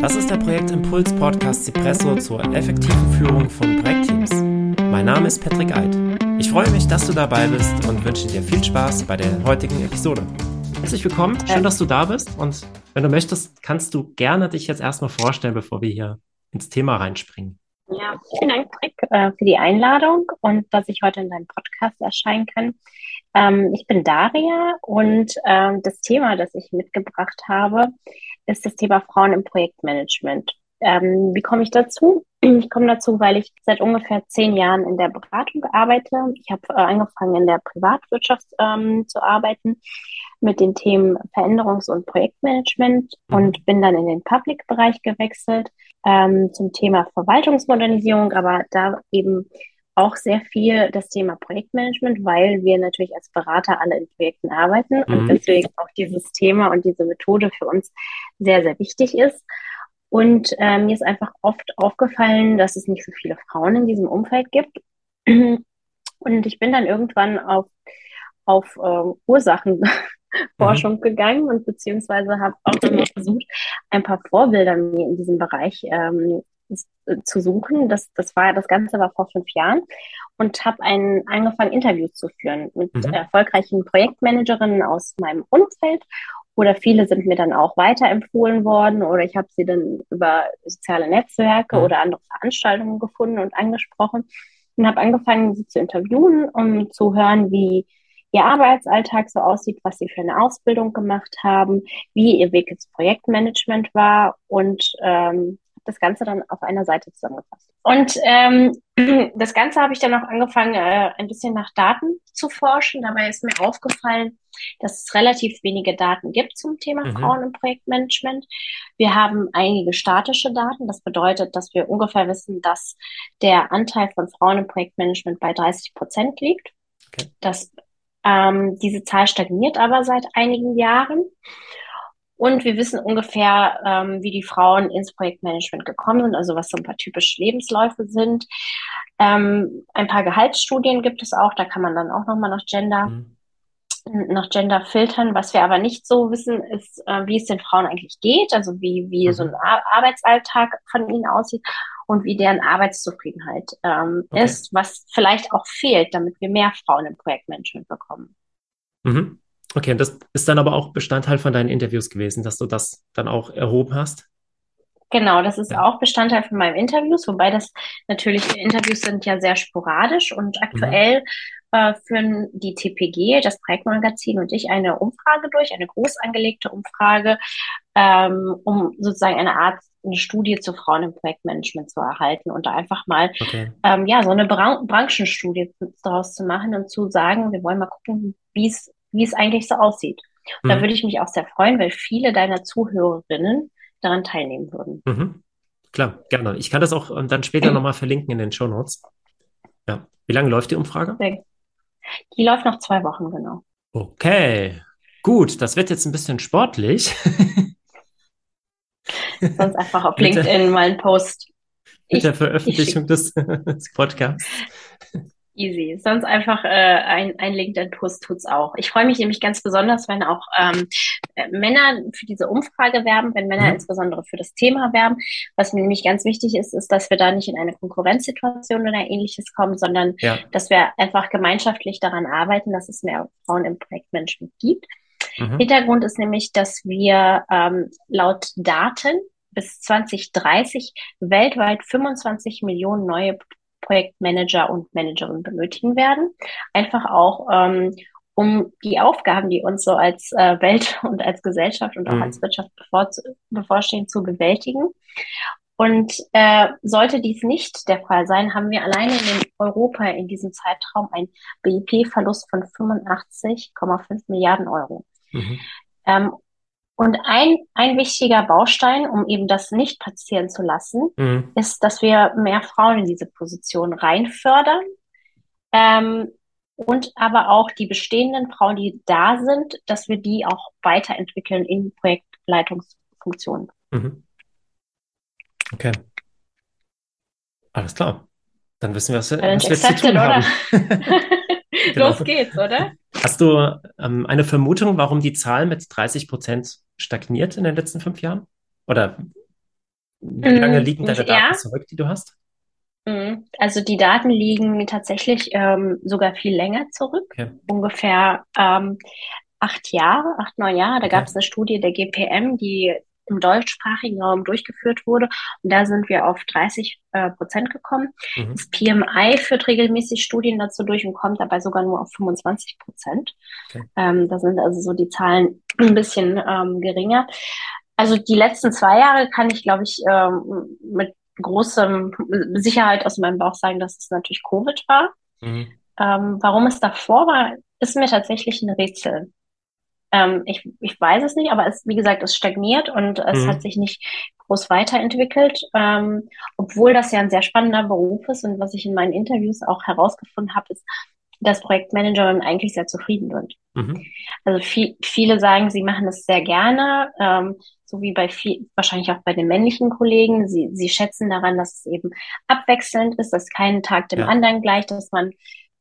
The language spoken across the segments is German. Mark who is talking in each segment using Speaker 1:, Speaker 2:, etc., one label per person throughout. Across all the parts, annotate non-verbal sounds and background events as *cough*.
Speaker 1: Das ist der Projektimpuls Podcast Cipresso zur effektiven Führung von Projektteams. Mein Name ist Patrick Eid. Ich freue mich, dass du dabei bist und wünsche dir viel Spaß bei der heutigen Episode. Herzlich willkommen, schön, dass du da bist und wenn du möchtest, kannst du gerne dich jetzt erstmal vorstellen, bevor wir hier ins Thema reinspringen.
Speaker 2: Ja, vielen Dank, Patrick, äh, für die Einladung und dass ich heute in deinem Podcast erscheinen kann. Ähm, ich bin Daria und ähm, das Thema, das ich mitgebracht habe, ist das Thema Frauen im Projektmanagement. Ähm, wie komme ich dazu? *clears throat* Ich komme dazu, weil ich seit ungefähr zehn Jahren in der Beratung arbeite. Ich habe äh, angefangen in der Privatwirtschaft ähm, zu arbeiten mit den Themen Veränderungs- und Projektmanagement mhm. und bin dann in den Public-Bereich gewechselt ähm, zum Thema Verwaltungsmodernisierung, aber da eben auch sehr viel das Thema Projektmanagement, weil wir natürlich als Berater alle in Projekten arbeiten mhm. und deswegen auch dieses Thema und diese Methode für uns sehr, sehr wichtig ist. Und äh, mir ist einfach oft aufgefallen, dass es nicht so viele Frauen in diesem Umfeld gibt. Und ich bin dann irgendwann auf, auf äh, Ursachenforschung mhm. gegangen und beziehungsweise habe auch immer versucht, ein paar Vorbilder mir in diesem Bereich ähm, äh, zu suchen. Das, das war das Ganze war vor fünf Jahren und habe angefangen, Interviews zu führen mit mhm. erfolgreichen Projektmanagerinnen aus meinem Umfeld. Oder viele sind mir dann auch weiterempfohlen worden oder ich habe sie dann über soziale Netzwerke mhm. oder andere Veranstaltungen gefunden und angesprochen und habe angefangen, sie zu interviewen, um zu hören, wie ihr Arbeitsalltag so aussieht, was sie für eine Ausbildung gemacht haben, wie ihr Weg ins Projektmanagement war und ähm, das Ganze dann auf einer Seite zusammengefasst. Und ähm, *clears throat* das Ganze habe ich dann auch angefangen, äh, ein bisschen nach Daten zu forschen. Dabei ist mir aufgefallen, dass es relativ wenige Daten gibt zum Thema mhm. Frauen im Projektmanagement. Wir haben einige statische Daten. Das bedeutet, dass wir ungefähr wissen, dass der Anteil von Frauen im Projektmanagement bei 30 Prozent liegt. Okay. Das, ähm, diese Zahl stagniert aber seit einigen Jahren. Und wir wissen ungefähr, ähm, wie die Frauen ins Projektmanagement gekommen sind, also was so ein paar typische Lebensläufe sind. Ähm, ein paar Gehaltsstudien gibt es auch, da kann man dann auch nochmal nach Gender, mhm. nach Gender filtern. Was wir aber nicht so wissen, ist, äh, wie es den Frauen eigentlich geht, also wie, wie mhm. so ein Ar Arbeitsalltag von ihnen aussieht und wie deren Arbeitszufriedenheit ähm, okay. ist, was vielleicht auch fehlt, damit wir mehr Frauen im Projektmanagement bekommen.
Speaker 1: Mhm. Okay, und das ist dann aber auch Bestandteil von deinen Interviews gewesen, dass du das dann auch erhoben hast?
Speaker 2: Genau, das ist ja. auch Bestandteil von meinen Interviews, wobei das natürlich, Interviews sind ja sehr sporadisch und aktuell mhm. äh, führen die TPG, das Projektmagazin und ich eine Umfrage durch, eine groß angelegte Umfrage, ähm, um sozusagen eine Art eine Studie zu Frauen im Projektmanagement zu erhalten und da einfach mal okay. ähm, ja so eine Bran Branchenstudie daraus zu machen und zu sagen, wir wollen mal gucken, wie es wie es eigentlich so aussieht. Und mhm. da würde ich mich auch sehr freuen, weil viele deiner Zuhörerinnen daran teilnehmen würden.
Speaker 1: Mhm. Klar, gerne. Ich kann das auch ähm, dann später *clears throat* nochmal verlinken in den Show Notes. Ja. Wie lange läuft die Umfrage?
Speaker 2: Die läuft noch zwei Wochen, genau.
Speaker 1: Okay. Gut, das wird jetzt ein bisschen sportlich.
Speaker 2: Sonst *laughs* einfach auf LinkedIn mal einen Post.
Speaker 1: Mit der Veröffentlichung des, *laughs* des Podcasts.
Speaker 2: Easy. Sonst einfach äh, ein, ein LinkedIn-Post tut's auch. Ich freue mich nämlich ganz besonders, wenn auch ähm, äh, Männer für diese Umfrage werben, wenn Männer mhm. insbesondere für das Thema werben. Was mir nämlich ganz wichtig ist, ist, dass wir da nicht in eine Konkurrenzsituation oder ähnliches kommen, sondern ja. dass wir einfach gemeinschaftlich daran arbeiten, dass es mehr Frauen im Projektmanagement gibt. Mhm. Hintergrund ist nämlich, dass wir ähm, laut Daten bis 2030 weltweit 25 Millionen neue Projektmanager und Managerinnen benötigen werden. Einfach auch, ähm, um die Aufgaben, die uns so als äh, Welt *laughs* und als Gesellschaft und auch mhm. als Wirtschaft bevor, bevorstehen, zu bewältigen. Und äh, sollte dies nicht der Fall sein, haben wir alleine in Europa in diesem Zeitraum einen BIP-Verlust von 85,5 Milliarden Euro. Mhm. Ähm, und ein, ein wichtiger Baustein, um eben das nicht passieren zu lassen, mhm. ist, dass wir mehr Frauen in diese Position reinfördern. Ähm, und aber auch die bestehenden Frauen, die da sind, dass wir die auch weiterentwickeln in Projektleitungsfunktionen. Mhm.
Speaker 1: Okay. Alles klar. Dann wissen wir, was, wir, was wir zu tun haben. *laughs* *laughs*
Speaker 2: genau. Los geht's, oder?
Speaker 1: Hast du ähm, eine Vermutung, warum die Zahl mit 30 Prozent stagniert in den letzten fünf Jahren? Oder Wie lange liegen deine Daten ja. zurück, die du hast?
Speaker 2: Mhm. Also die Daten liegen tatsächlich ähm, sogar viel länger zurück, okay. ungefähr ähm, acht Jahre, acht, neun Jahre. Da okay. gab es eine Studie der GPM, die im deutschsprachigen Raum durchgeführt wurde. Und da sind wir auf 30 äh, Prozent gekommen. Mhm. Das PMI führt regelmäßig Studien dazu durch und kommt dabei sogar nur auf 25 Prozent. Okay. Ähm, da sind also so die Zahlen *clears throat* ein bisschen ähm, geringer. Also die letzten zwei Jahre kann ich, glaube ich, ähm, mit großer Sicherheit aus meinem Bauch sagen, dass es natürlich Covid war. Mhm. Ähm, warum es davor war, ist mir tatsächlich ein Rätsel. Ähm, ich, ich weiß es nicht, aber es, wie gesagt, es stagniert und es mhm. hat sich nicht groß weiterentwickelt, ähm, obwohl das ja ein sehr spannender Beruf ist und was ich in meinen Interviews auch herausgefunden habe, ist, dass Projektmanagerinnen eigentlich sehr zufrieden sind. Mhm. Also viel, viele sagen, sie machen es sehr gerne, ähm, so wie bei viel, wahrscheinlich auch bei den männlichen Kollegen. Sie, sie schätzen daran, dass es eben abwechselnd ist, dass kein Tag dem ja. anderen gleicht, dass man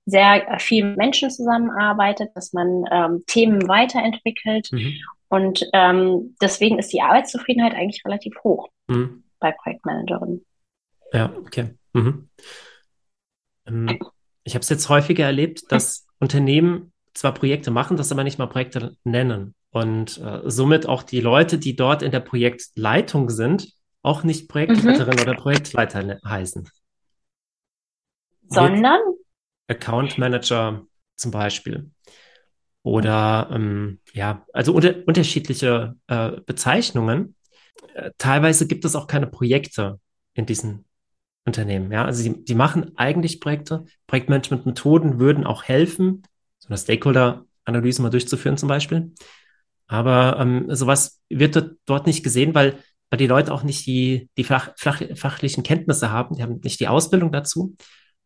Speaker 2: sehr viel mit Menschen zusammenarbeitet, dass man ähm, Themen weiterentwickelt. Mhm. Und ähm, deswegen ist die Arbeitszufriedenheit eigentlich relativ hoch mhm. bei Projektmanagerinnen.
Speaker 1: Ja, okay. Mhm. Ähm, ich habe es jetzt häufiger erlebt, dass *laughs* Unternehmen zwar Projekte machen, das aber nicht mal Projekte nennen. Und äh, somit auch die Leute, die dort in der Projektleitung sind, auch nicht Projektleiterin mhm. oder Projektleiter heißen.
Speaker 2: Sondern?
Speaker 1: Account Manager zum Beispiel. Oder ähm, ja, also unter, unterschiedliche äh, Bezeichnungen. Äh, teilweise gibt es auch keine Projekte in diesen Unternehmen. Ja, also sie, die machen eigentlich Projekte. Projektmanagement-Methoden würden auch helfen, so eine Stakeholder-Analyse mal durchzuführen zum Beispiel. Aber ähm, sowas wird dort, nicht gesehen, weil, weil die Leute auch nicht die, die fach, fach, fachlichen Kenntnisse haben, die haben nicht die Ausbildung dazu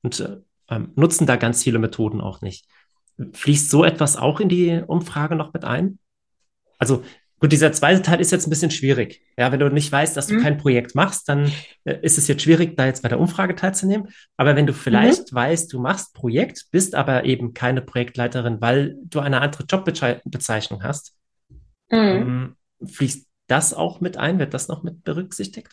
Speaker 1: und äh, ähm, nutzen da ganz viele Methoden auch nicht. Fließt so etwas auch in die Umfrage noch mit ein? Also Gut, dieser zweite Teil ist jetzt ein bisschen schwierig. Ja, wenn du nicht weißt, dass du mhm. kein Projekt machst, dann äh, ist es jetzt schwierig, da jetzt bei der Umfrage teilzunehmen. Aber wenn du vielleicht mhm. weißt, du machst Projekt, bist aber eben keine Projektleiterin, weil du eine andere Jobbezeichnung hast, mhm. ähm, fließt das auch mit ein? Wird das noch mit berücksichtigt?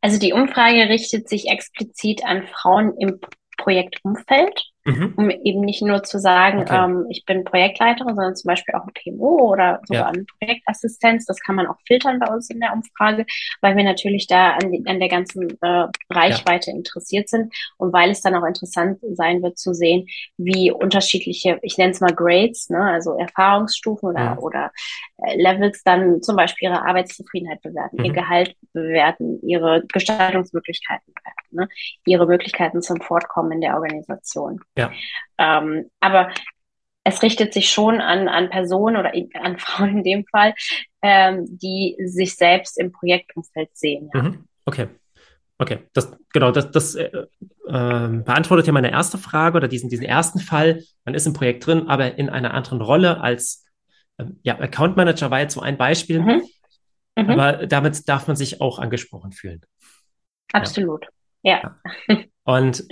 Speaker 2: Also die Umfrage richtet sich explizit an Frauen im Projektumfeld mhm. um eben nicht nur zu sagen, okay. ähm, ich bin Projektleiterin, sondern zum Beispiel auch ein PMO oder sogar ja. eine Projektassistenz. Das kann man auch filtern bei uns in der Umfrage, weil wir natürlich da an, die, an der ganzen äh, Reichweite ja. interessiert sind und weil es dann auch interessant sein wird zu sehen, wie unterschiedliche, ich nenne es mal Grades, ne, also Erfahrungsstufen oder, ja. oder äh, Levels dann zum Beispiel ihre Arbeitszufriedenheit bewerten, mhm. ihr Gehalt bewerten, ihre Gestaltungsmöglichkeiten bewerten, ne, ihre Möglichkeiten zum Fortkommen in der Organisation.
Speaker 1: Ja.
Speaker 2: Ähm, aber es richtet sich schon an, an Personen oder an *laughs* Frauen in dem Fall, ähm, die sich selbst im Projektumfeld sehen.
Speaker 1: Ja. Mhm. Okay. Okay, das, genau, das, das äh, äh, beantwortet ja meine erste Frage oder diesen, diesen ersten Fall. Man ist im Projekt drin, aber in einer anderen Rolle als äh, ja, Account Manager war jetzt so ein Beispiel. Mhm. Mhm. Aber damit darf man sich auch angesprochen fühlen.
Speaker 2: Absolut, ja.
Speaker 1: ja. *laughs* Und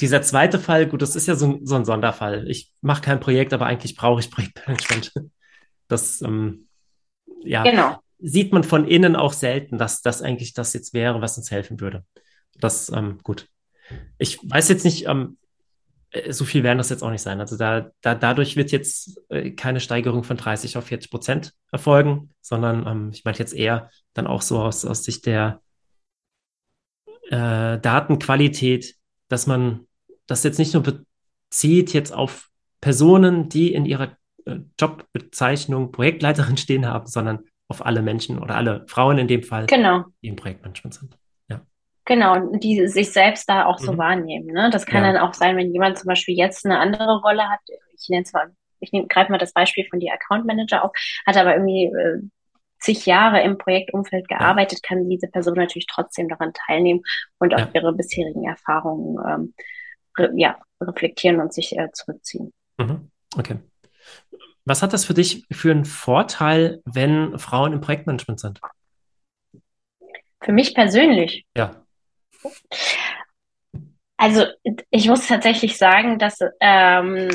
Speaker 1: dieser zweite Fall, gut, das ist ja so, so ein Sonderfall. Ich mache kein Projekt, aber eigentlich brauche ich Projektmanagement. Das ähm, ja, genau. sieht man von innen auch selten, dass das eigentlich das jetzt wäre, was uns helfen würde. Das, ähm, gut. Ich weiß jetzt nicht, ähm, äh, so viel werden das jetzt auch nicht sein. Also da, da dadurch wird jetzt äh, keine Steigerung von 30 auf 40 Prozent erfolgen, sondern ähm, ich meine jetzt eher dann auch so aus, aus Sicht der äh, Datenqualität, dass man das jetzt nicht nur bezieht jetzt auf Personen, die in ihrer äh, Jobbezeichnung Projektleiterin stehen haben, sondern auf alle Menschen oder alle Frauen in dem Fall,
Speaker 2: genau.
Speaker 1: die im Projektmanagement sind. Ja.
Speaker 2: Genau, die sich selbst da auch so mhm. wahrnehmen. Ne? Das kann ja. dann auch sein, wenn jemand zum Beispiel jetzt eine andere Rolle hat. Ich nenne es mal, ich greife mal das Beispiel von die Account Manager auf, hat aber irgendwie äh, zig Jahre im Projektumfeld gearbeitet, ja. kann diese Person natürlich trotzdem daran teilnehmen und auf ihre bisherigen Erfahrungen ähm, re ja, reflektieren und sich äh, zurückziehen.
Speaker 1: Mhm. Okay. Was hat das für dich für einen Vorteil, wenn Frauen im Projektmanagement sind?
Speaker 2: Für mich persönlich?
Speaker 1: Ja.
Speaker 2: Also ich muss tatsächlich sagen, dass ähm,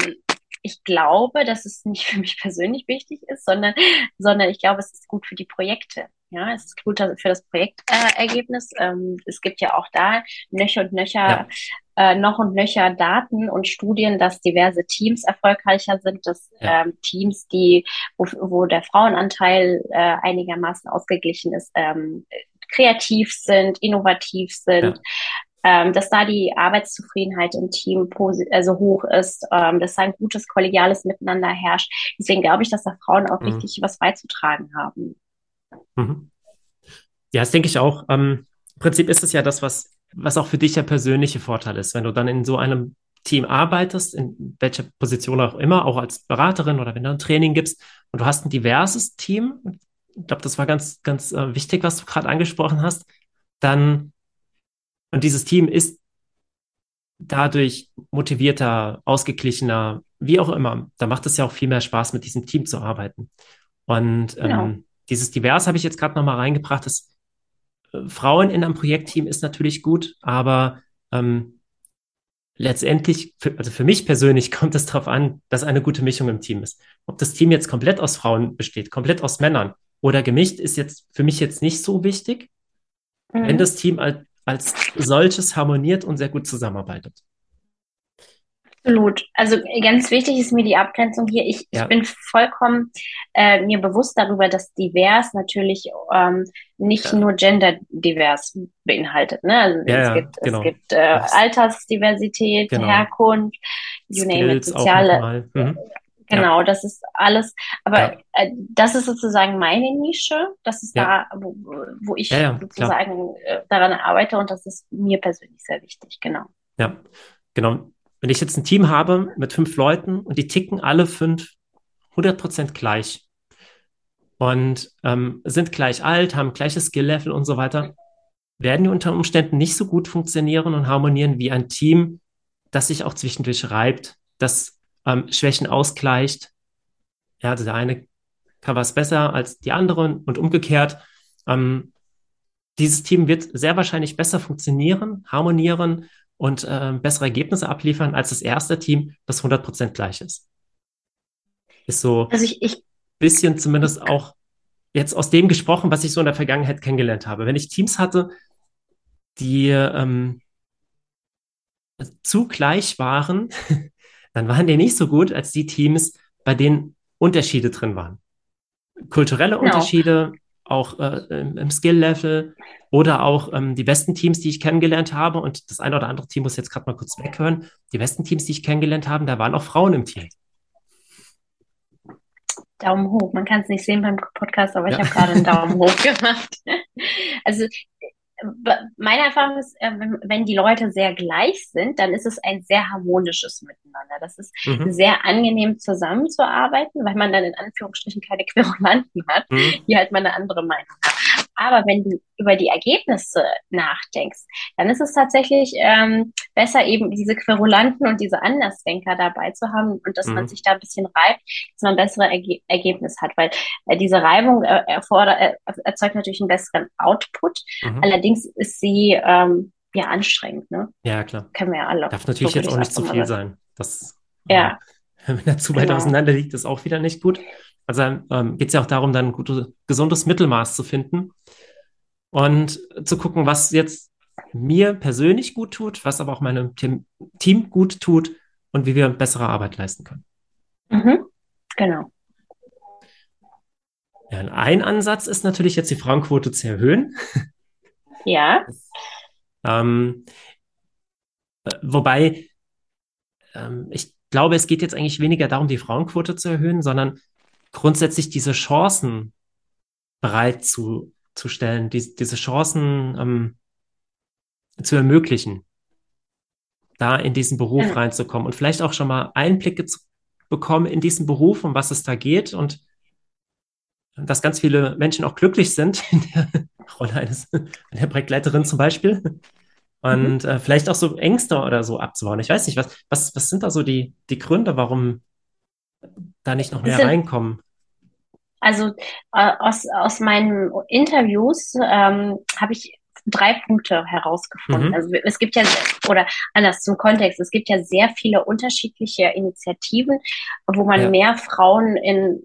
Speaker 2: ich glaube, dass es nicht für mich *laughs* persönlich wichtig ist, sondern, sondern ich glaube, es ist gut für die Projekte. Ja, es ist gut für das Projektergebnis. Äh, ähm, es gibt ja auch da nöcher und nöcher, ja. äh, noch und nöcher Daten und Studien, dass diverse Teams erfolgreicher sind, dass ja. ähm, Teams, die, wo, wo der Frauenanteil äh, einigermaßen ausgeglichen ist, ähm, kreativ sind, innovativ sind. Ähm, dass da die Arbeitszufriedenheit im Team also hoch ist, ähm, dass da ein gutes kollegiales Miteinander herrscht. Deswegen glaube ich, dass da Frauen auch mhm. richtig was beizutragen haben.
Speaker 1: Mhm. Ja, das denke ich auch. Ähm, Im Prinzip ist es ja das, was, was auch für dich der persönliche Vorteil ist, wenn du dann in so einem Team arbeitest, in welcher Position auch immer, auch als Beraterin oder wenn du ein Training gibst und du hast ein diverses Team, ich glaube, das war ganz, ganz äh, wichtig, was du gerade angesprochen hast, dann und dieses Team ist dadurch motivierter, ausgeglichener, wie auch immer. Da macht es ja auch viel mehr Spaß, mit diesem Team zu arbeiten. Und genau. ähm, dieses Divers habe ich jetzt gerade nochmal reingebracht. Das äh, Frauen in einem Projektteam ist natürlich gut, aber ähm, letztendlich, für, also für mich persönlich *laughs* kommt es darauf an, dass eine gute Mischung im Team ist. Ob das Team jetzt komplett aus Frauen besteht, komplett aus Männern oder gemischt, ist jetzt für mich jetzt nicht so wichtig. Mhm. Wenn das Team als solches harmoniert und sehr gut zusammenarbeitet.
Speaker 2: Absolut. Also ganz wichtig ist mir die Abgrenzung hier. Ich, ja. ich bin vollkommen äh, mir bewusst darüber, dass divers natürlich ähm, nicht ja. nur genderdivers beinhaltet. Ne? Also ja, es gibt, genau. es gibt äh, Altersdiversität, genau. Herkunft, you Skills name it, soziale. Mhm. Genau, ja. das ist alles, aber ja. äh, das ist sozusagen meine Nische, das ist ja. da, wo, wo ich sozusagen äh, daran arbeite und das ist mir persönlich sehr wichtig, genau.
Speaker 1: Ja, genau. Wenn ich jetzt ein Team habe mit fünf Leuten und die ticken alle fünf 100% gleich und ähm, sind gleich alt, haben gleiches Skill-Level und so weiter, werden die unter Umständen nicht so gut funktionieren und harmonieren wie ein Team, das sich auch zwischendurch reibt, das ähm, Schwächen ausgleicht. Ja, also der eine kann was besser als die anderen und umgekehrt. Ähm, dieses Team wird sehr wahrscheinlich besser funktionieren, harmonieren und äh, bessere Ergebnisse abliefern als das erste Team, das 100% gleich ist. Ist so also ich, ich bisschen zumindest auch jetzt aus dem gesprochen, was ich so in der Vergangenheit kennengelernt habe. Wenn ich Teams hatte, die ähm, zu gleich waren, dann waren die nicht so gut als die Teams, bei denen Unterschiede drin waren. Kulturelle genau. Unterschiede, auch äh, im Skill-Level oder auch ähm, die besten Teams, die ich kennengelernt habe. Und das eine oder andere Team muss jetzt gerade mal kurz weghören. Die besten Teams, die ich kennengelernt habe, da waren auch Frauen im Team.
Speaker 2: Daumen hoch. Man kann es nicht sehen beim Podcast, aber ja. ich habe gerade einen Daumen *laughs* hoch gemacht. Also meine Erfahrung ist, äh, wenn die Leute sehr gleich sind, dann ist es ein sehr harmonisches Miteinander. Das ist mhm. sehr angenehm zusammenzuarbeiten, weil man dann in Anführungsstrichen keine *laughs* Querulanten hat, mhm. die halt mal eine andere Meinung haben. Aber wenn du über die Ergebnisse nachdenkst, dann ist es tatsächlich ähm, besser, eben diese Querulanten und diese Andersdenker dabei zu haben und dass mhm. man sich da ein bisschen reibt, dass man ein besseres Erge Ergebnis hat, weil äh, diese Reibung äh, erfordert, äh, erzeugt natürlich einen besseren Output. Mhm. Allerdings ist sie ähm, ja anstrengend, ne?
Speaker 1: Ja, klar.
Speaker 2: Kennen wir ja alle.
Speaker 1: Darf natürlich so jetzt auch nicht zu viel sein. Das, ja. *laughs* Wenn er zu weit genau. auseinander liegt, ist auch wieder nicht gut. Also ähm, geht es ja auch darum, dann ein gutes, gesundes Mittelmaß zu finden und zu gucken, was jetzt mir persönlich gut tut, was aber auch meinem Team gut tut und wie wir bessere Arbeit leisten können.
Speaker 2: Mhm. Genau.
Speaker 1: Ja, ein Ansatz ist natürlich jetzt die Frauenquote zu erhöhen. *laughs*
Speaker 2: Ja.
Speaker 1: ähm, äh, wobei ähm, ich glaube, es geht jetzt eigentlich weniger darum, die Frauenquote zu erhöhen, sondern grundsätzlich diese Chancen bereitzustellen, die, diese Chancen ähm, zu ermöglichen, da in diesen Beruf ja. reinzukommen und vielleicht auch schon mal Einblicke zu bekommen in diesen Beruf, um was es da geht und dass ganz viele Menschen auch glücklich sind *laughs* in der Rolle eines, einer Projektleiterin zum Beispiel. Und mhm. äh, vielleicht auch so Ängste oder so abzubauen. Ich weiß nicht, was, was, was sind da so die, die Gründe, warum da nicht noch mehr reinkommen?
Speaker 2: Also äh, aus, aus meinen Interviews ähm, habe ich drei Punkte herausgefunden. Mhm. Also es gibt ja, oder anders zum Kontext, es gibt ja sehr viele unterschiedliche Initiativen, wo man ja. mehr Frauen in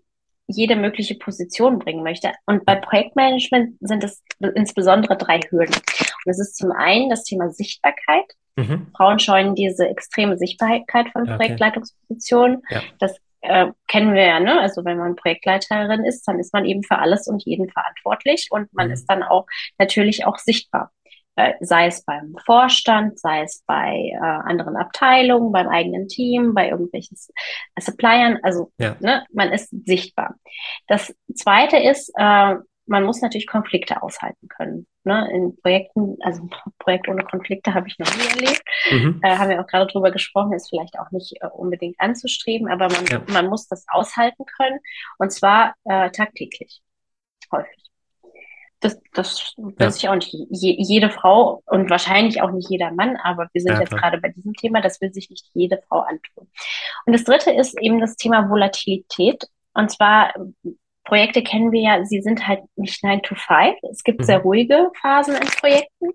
Speaker 2: jede mögliche Position bringen möchte. Und bei Projektmanagement sind es insbesondere drei Hürden. Und es ist zum einen das Thema Sichtbarkeit. Mhm. Frauen scheuen diese extreme Sichtbarkeit von okay. Projektleitungspositionen. Ja. Das äh, kennen wir ja, ne? Also wenn man Projektleiterin ist, dann ist man eben für alles und jeden verantwortlich und man mhm. ist dann auch natürlich auch sichtbar. Äh, sei es beim Vorstand, sei es bei äh, anderen Abteilungen, beim eigenen Team, bei irgendwelchen Suppliern. Also ja. ne, man ist sichtbar. Das Zweite ist, äh, man muss natürlich Konflikte aushalten können. Ne? In Projekten, also ein *laughs* Projekt ohne Konflikte habe ich noch nie erlebt. Mhm. Äh, haben wir auch gerade drüber gesprochen, ist vielleicht auch nicht äh, unbedingt anzustreben, aber man, ja. man muss das aushalten können und zwar äh, tagtäglich, häufig. Das, das ja. weiß ich auch nicht. Je, jede Frau und wahrscheinlich auch nicht jeder Mann, aber wir sind ja, jetzt gerade bei diesem Thema, das will sich nicht jede Frau antun. Und das dritte ist eben das Thema Volatilität. Und zwar Projekte kennen wir ja, sie sind halt nicht 9 to 5. Es gibt mhm. sehr ruhige Phasen in Projekten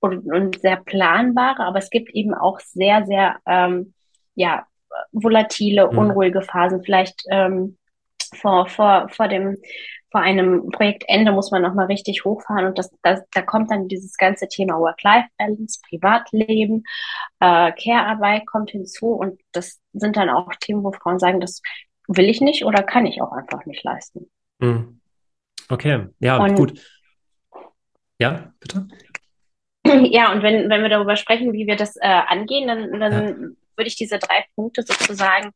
Speaker 2: und, und, sehr planbare, aber es gibt eben auch sehr, sehr ähm, ja, volatile, mhm. unruhige Phasen. Vielleicht ähm, vor, vor, vor dem vor einem Projektende muss man nochmal richtig hochfahren und das, das, da kommt dann dieses ganze Thema Work-Life-Balance, Privatleben, äh, Care-Arbeit kommt hinzu und das sind dann auch Themen, wo Frauen sagen, das will ich nicht oder kann ich auch einfach nicht leisten.
Speaker 1: Hm. Okay, ja, und, gut. Ja, bitte. *clears throat*
Speaker 2: Ja, und wenn, wenn wir darüber sprechen, wie wir das äh, angehen, dann, dann ja. würde ich diese drei Punkte sozusagen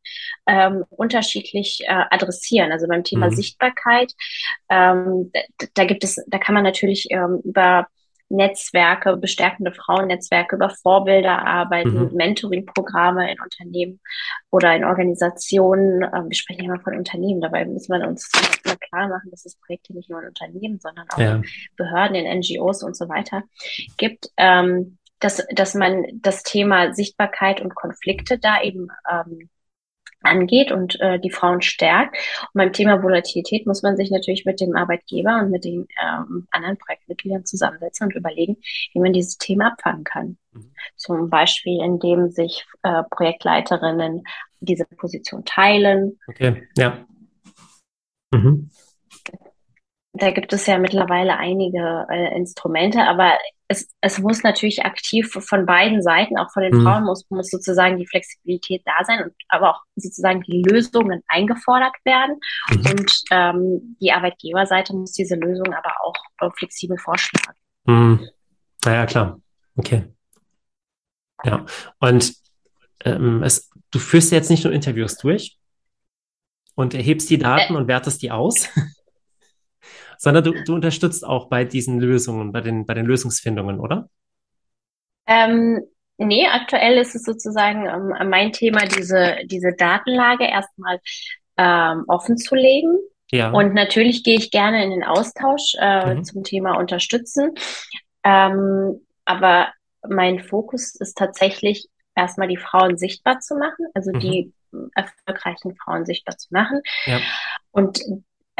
Speaker 2: ähm, unterschiedlich äh, adressieren. Also beim Thema mhm. Sichtbarkeit, ähm, da, da, gibt es, da kann man natürlich ähm, über Netzwerke, bestärkende Frauennetzwerke über Vorbilder arbeiten, mhm. Mentoring-Programme in Unternehmen oder in Organisationen. Ähm, wir sprechen immer von Unternehmen, dabei muss man uns immer klar machen, dass es Projekte nicht nur in Unternehmen, sondern auch ja. in Behörden, in NGOs und so weiter gibt. Ähm, dass, dass man das Thema Sichtbarkeit und Konflikte da eben ähm, angeht und äh, die Frauen stärkt. Und beim Thema Volatilität muss man sich natürlich mit dem Arbeitgeber und mit den ähm, anderen Projektmitgliedern zusammensetzen und überlegen, wie man dieses Thema abfangen kann. Mhm. Zum Beispiel, indem sich äh, Projektleiterinnen diese Position teilen.
Speaker 1: Okay, ja. Mhm.
Speaker 2: Da gibt es ja mittlerweile einige äh, Instrumente, aber es, es muss natürlich aktiv von beiden Seiten, auch von den mhm. Frauen muss, muss sozusagen die Flexibilität da sein und aber auch sozusagen die Lösungen eingefordert werden. Mhm. Und ähm, die Arbeitgeberseite muss diese Lösung aber auch äh, flexibel vorschlagen.
Speaker 1: Mhm. Naja, klar. Okay. Ja. Und ähm, es, du führst jetzt nicht nur Interviews durch und erhebst die Daten äh, und wertest die aus. *laughs* sondern du, du unterstützt auch bei diesen Lösungen, bei den, bei den Lösungsfindungen, oder?
Speaker 2: Ähm, nee, aktuell ist es sozusagen ähm, mein Thema, diese, diese Datenlage erstmal ähm, offen zu legen. Ja. Und natürlich gehe ich gerne in den Austausch äh, mhm. zum Thema Unterstützen. Ähm, aber mein Fokus ist tatsächlich erstmal die Frauen sichtbar zu machen, also mhm. die erfolgreichen Frauen sichtbar zu machen. Ja. Und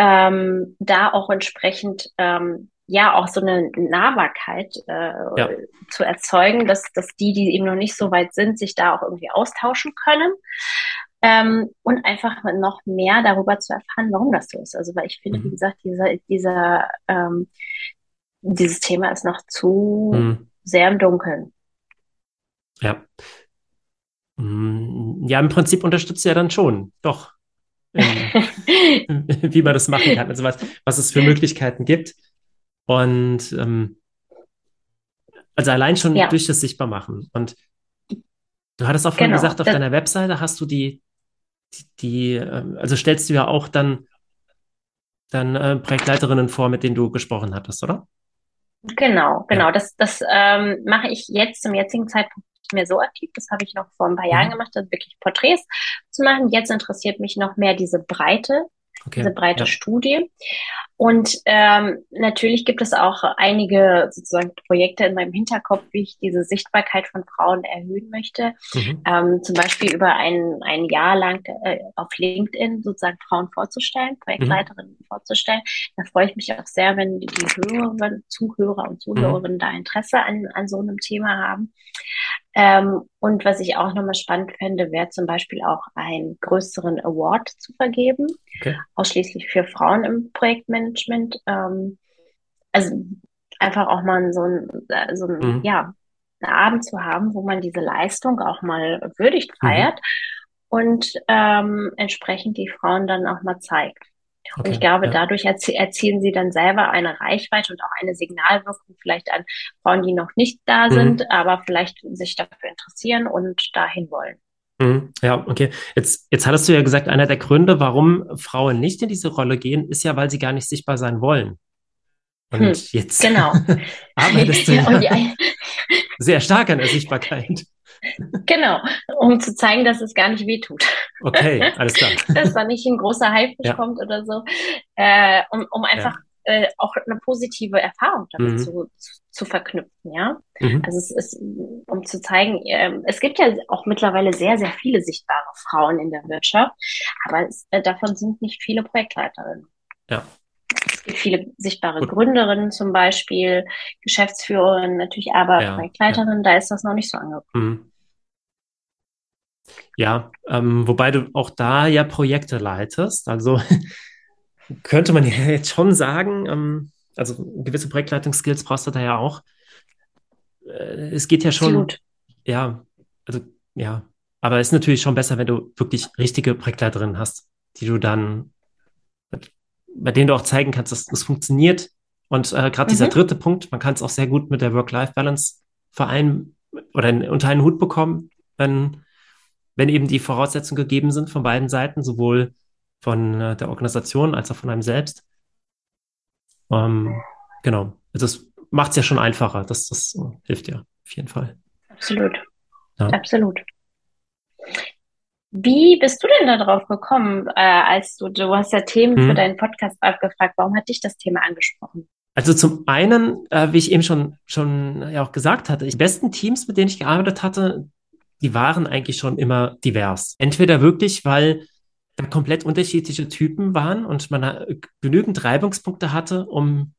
Speaker 2: ähm, da auch entsprechend ähm, ja auch so eine Nahbarkeit äh, ja. zu erzeugen, dass, dass die, die eben noch nicht so weit sind, sich da auch irgendwie austauschen können. Ähm, und einfach noch mehr darüber zu erfahren, warum das so ist. Also weil ich finde, mhm. wie gesagt, dieser, dieser, ähm, dieses Thema ist noch zu mhm. sehr im Dunkeln.
Speaker 1: Ja. Mm, ja, im Prinzip unterstützt ja dann schon, doch. *laughs* *laughs* wie man das machen kann, also was, was es für Möglichkeiten gibt. Und ähm, also allein schon ja. durch das Sichtbarmachen. Und du hattest auch vorhin genau. gesagt, auf das deiner Webseite hast du die, die, die ähm, also stellst du ja auch dann, dann äh, Projektleiterinnen vor, mit denen du gesprochen hattest, oder?
Speaker 2: Genau, genau. Ja. Das, das ähm, mache ich jetzt zum jetzigen Zeitpunkt mehr so aktiv. Das habe ich noch vor ein paar Jahren mhm. gemacht, also wirklich Porträts zu machen. Jetzt interessiert mich noch mehr diese Breite Okay. Diese breite ja. Studie. Und ähm, natürlich gibt es auch einige sozusagen Projekte in meinem Hinterkopf, wie ich diese Sichtbarkeit von Frauen erhöhen möchte. Mhm. Ähm, zum Beispiel über ein, ein Jahr lang äh, auf LinkedIn sozusagen Frauen vorzustellen, Projektleiterinnen mhm. vorzustellen. Da freue ich mich auch sehr, wenn die Hörerinnen, Zuhörer und Zuhörerinnen mhm. da Interesse an, an so einem Thema haben. Ähm, und was ich auch nochmal spannend fände, wäre zum Beispiel auch einen größeren Award zu vergeben, okay. ausschließlich für Frauen im Projektmanagement. Ähm, also einfach auch mal so ein, äh, so ein mhm. ja, einen Abend zu haben, wo man diese Leistung auch mal würdigt mhm. feiert mhm. und ähm, entsprechend die Frauen dann auch mal zeigt. Okay, und ich glaube, ja. dadurch erzie erzielen sie dann selber eine Reichweite und auch eine Signalwirkung vielleicht an Frauen, die noch nicht da mhm. sind, aber vielleicht sich dafür interessieren und dahin wollen.
Speaker 1: Mhm. Ja, okay. Jetzt, jetzt hattest du ja gesagt, einer der Gründe, warum Frauen nicht in diese Rolle gehen, ist ja, weil sie gar nicht sichtbar sein wollen. Und hm, jetzt
Speaker 2: genau. *laughs*
Speaker 1: arbeitest du *laughs* ja, ja sehr stark an der Sichtbarkeit.
Speaker 2: Genau, um zu zeigen, dass es gar nicht wehtut.
Speaker 1: Okay, alles klar. *laughs*
Speaker 2: dass da nicht ein großer Hype ja. kommt oder so, äh, um, um einfach ja. äh, auch eine positive Erfahrung damit mhm. zu, zu, verknüpfen, ja. Mhm. Also es ist, um zu zeigen, äh, es gibt ja auch mittlerweile sehr, sehr viele sichtbare Frauen in der Wirtschaft, aber es, äh, davon sind nicht viele Projektleiterinnen.
Speaker 1: Ja.
Speaker 2: Es gibt viele sichtbare Gut. Gründerinnen zum Beispiel, Geschäftsführerinnen natürlich, aber ja, Projektleiterinnen, ja. da ist das noch nicht so angekommen. Mhm.
Speaker 1: Ja, ähm, wobei du auch da ja Projekte leitest. Also *laughs* könnte man ja jetzt schon sagen, ähm, also gewisse Projektleitungsskills brauchst du da ja auch. Äh, es geht ja schon. Absolut. Ja, also ja. Aber es ist natürlich schon besser, wenn du wirklich richtige Projektleiterinnen hast, die du dann, bei denen du auch zeigen kannst, dass das funktioniert. Und äh, gerade mhm. dieser dritte Punkt, man kann es auch sehr gut mit der Work-Life-Balance vereinen oder in, unter einen Hut bekommen, wenn wenn eben die Voraussetzungen gegeben sind von beiden Seiten, sowohl von äh, der Organisation als auch von einem selbst. Ähm, genau. Also es macht es ja schon einfacher. Das, das uh, hilft ja auf jeden Fall.
Speaker 2: Absolut. Ja. Absolut. Wie bist du denn darauf gekommen, äh, als du, du hast ja Themen hm. für deinen Podcast abgefragt, warum hat dich das Thema angesprochen?
Speaker 1: Also zum einen, äh, wie ich eben schon, schon ja auch gesagt hatte, die besten Teams, mit denen ich gearbeitet hatte, die waren eigentlich schon immer divers. Entweder wirklich, weil da komplett unterschiedliche Typen waren und man genügend Reibungspunkte hatte, um,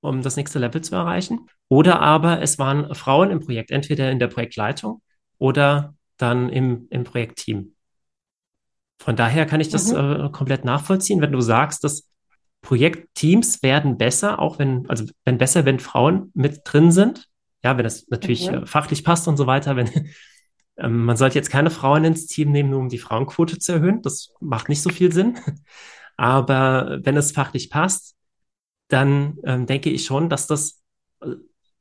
Speaker 1: um das nächste Level zu erreichen. Oder aber es waren Frauen im Projekt, entweder in der Projektleitung oder dann im, im Projektteam. Von daher kann ich das mhm. äh, komplett nachvollziehen, wenn du sagst, dass Projektteams werden besser, auch wenn, also wenn besser, wenn Frauen mit drin sind. Ja, wenn das natürlich mhm. äh, fachlich passt und so weiter, wenn, ähm, man sollte jetzt keine Frauen ins Team nehmen, nur um die Frauenquote zu erhöhen. Das macht nicht so viel Sinn. *laughs* Aber wenn es fachlich passt, dann ähm, denke ich schon, dass das äh,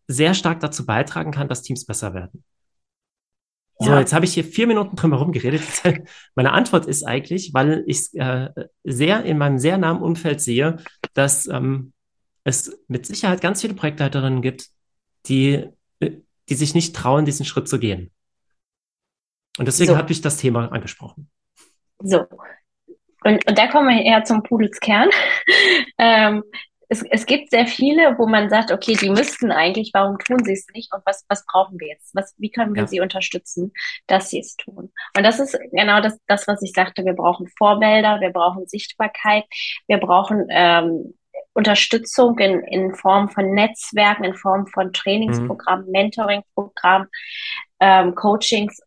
Speaker 1: sehr stark dazu beitragen kann, dass Teams besser werden. Ja. So, jetzt habe ich hier vier Minuten drum herum geredet. *laughs* Meine Antwort ist eigentlich, weil ich äh, sehr in meinem sehr nahen Umfeld sehe, dass ähm, es mit Sicherheit ganz viele Projektleiterinnen gibt, die, äh, die sich nicht trauen, diesen Schritt zu gehen. Und deswegen so. habe ich das Thema angesprochen.
Speaker 2: So. Und, und da kommen wir eher zum Pudelskern. *laughs* ähm, es, es gibt sehr viele, wo man sagt, okay, die müssten eigentlich, warum tun sie es nicht und was, was brauchen wir jetzt? Was, wie können wir ja. sie unterstützen, dass sie es tun? Und das ist genau das, das, was ich sagte. Wir brauchen Vorbilder, wir brauchen Sichtbarkeit, wir brauchen ähm, Unterstützung in, in Form von Netzwerken, in Form von Trainingsprogrammen, mhm. Mentoringprogrammen, ähm, Coachings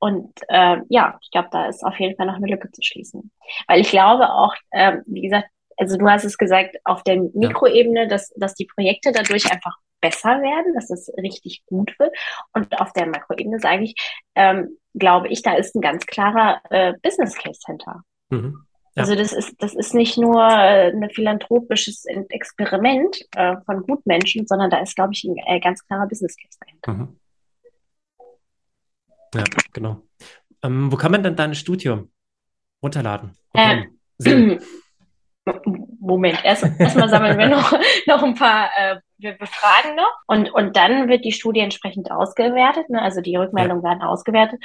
Speaker 2: und äh, ja, ich glaube, da ist auf jeden Fall noch eine Lücke zu schließen. Weil ich glaube auch, äh, wie gesagt, also du hast es gesagt, auf der Mikroebene, dass, dass die Projekte dadurch einfach besser werden, dass es richtig gut wird. Und auf der Makroebene sage ich, ähm, glaube ich, da ist ein ganz klarer äh, Business Case Center. Mhm. Ja. Also das ist, das ist nicht nur äh, ein philanthropisches Experiment äh, von Gutmenschen, sondern da ist, glaube ich, ein äh, ganz klarer Business Case dahinter. Mhm.
Speaker 1: Ja, genau. Ähm, wo kann man denn dein Studium runterladen?
Speaker 2: Äh, *clears throat* Moment, erstmal erst sammeln wir noch, *laughs* noch ein paar, äh, wir befragen noch und, und dann wird die Studie entsprechend ausgewertet, ne? also die Rückmeldungen ja. werden ausgewertet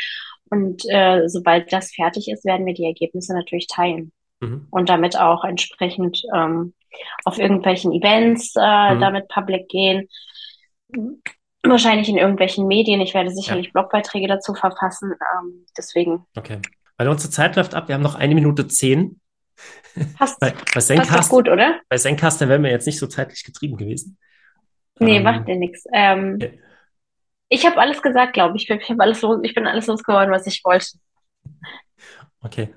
Speaker 2: und äh, sobald das fertig ist, werden wir die Ergebnisse natürlich teilen. mhm. und damit auch entsprechend ähm, auf irgendwelchen Events äh, mhm. damit public gehen. Wahrscheinlich in irgendwelchen Medien. Ich werde sicherlich ja. Blogbeiträge dazu verfassen. Ähm, deswegen.
Speaker 1: Okay. Weil unsere Zeit läuft ab. Wir haben noch eine Minute zehn.
Speaker 2: Passt. bei, bei Zencast, Passt gut, oder?
Speaker 1: Bei Zencast, wären wir jetzt nicht so zeitlich getrieben gewesen.
Speaker 2: Nee, ähm, macht dir nichts. Ähm, ja. Ich habe alles gesagt, glaube ich. Ich, alles los, ich bin alles losgeworden, was ich wollte.
Speaker 1: Okay.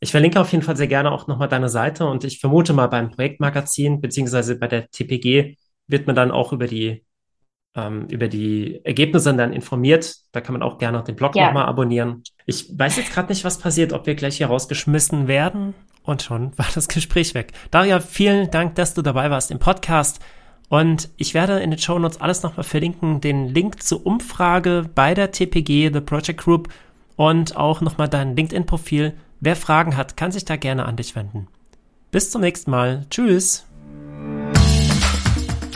Speaker 1: Ich verlinke auf jeden Fall sehr gerne auch nochmal deine Seite und ich vermute mal beim Projektmagazin beziehungsweise bei der TPG wird man dann auch über die ähm, über die Ergebnisse dann informiert. Da kann man auch gerne den Blog ja. nochmal abonnieren. Ich weiß jetzt gerade nicht, was passiert, ob wir gleich hier rausgeschmissen werden. Und schon *laughs* war das Gespräch weg. Daria, vielen Dank, dass du dabei warst im Podcast. Und ich werde in den Show Notes alles nochmal verlinken, den Link zur Umfrage bei der TPG, The Project Group und auch nochmal dein LinkedIn-Profil. Wer Fragen hat, kann sich da gerne an dich wenden. Bis zum nächsten Mal. Tschüss.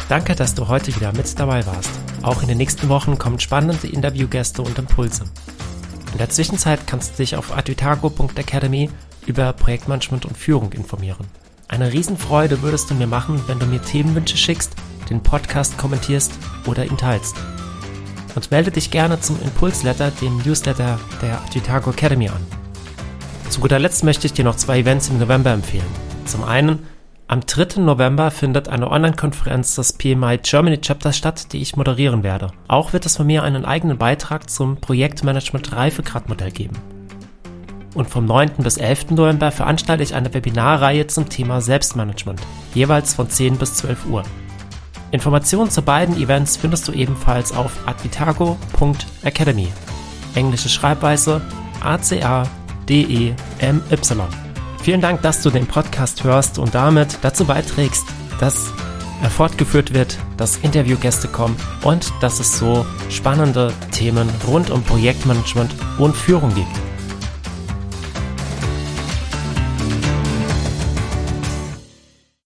Speaker 1: Danke, dass du heute wieder mit dabei warst. Auch in den nächsten Wochen kommen spannende Interviewgäste und Impulse. In der Zwischenzeit kannst du dich auf advitago.academy über Projektmanagement und Führung informieren. Eine Riesenfreude würdest du mir machen, wenn du mir Themenwünsche schickst, den Podcast kommentierst oder ihn teilst. Und melde dich gerne zum Impulsletter, dem Newsletter der Advitago Academy an. Zu guter Letzt möchte ich dir noch zwei Events im November empfehlen. Zum einen, am 3. November findet eine Online-Konferenz des PMI Germany Chapter statt, die ich moderieren werde. Auch wird es von mir einen eigenen Beitrag zum Projektmanagement Reifegradmodell geben und vom 9. bis 11. November veranstalte ich eine Webinarreihe zum Thema Selbstmanagement, jeweils von 10 bis 12 Uhr. Informationen zu beiden Events findest du ebenfalls auf advitago.academy. Englische Schreibweise A-C-A-D-E-M-Y. Vielen Dank, dass du den Podcast hörst und damit dazu beiträgst, dass er fortgeführt wird, dass Interviewgäste kommen und dass es so spannende Themen rund um Projektmanagement und Führung gibt.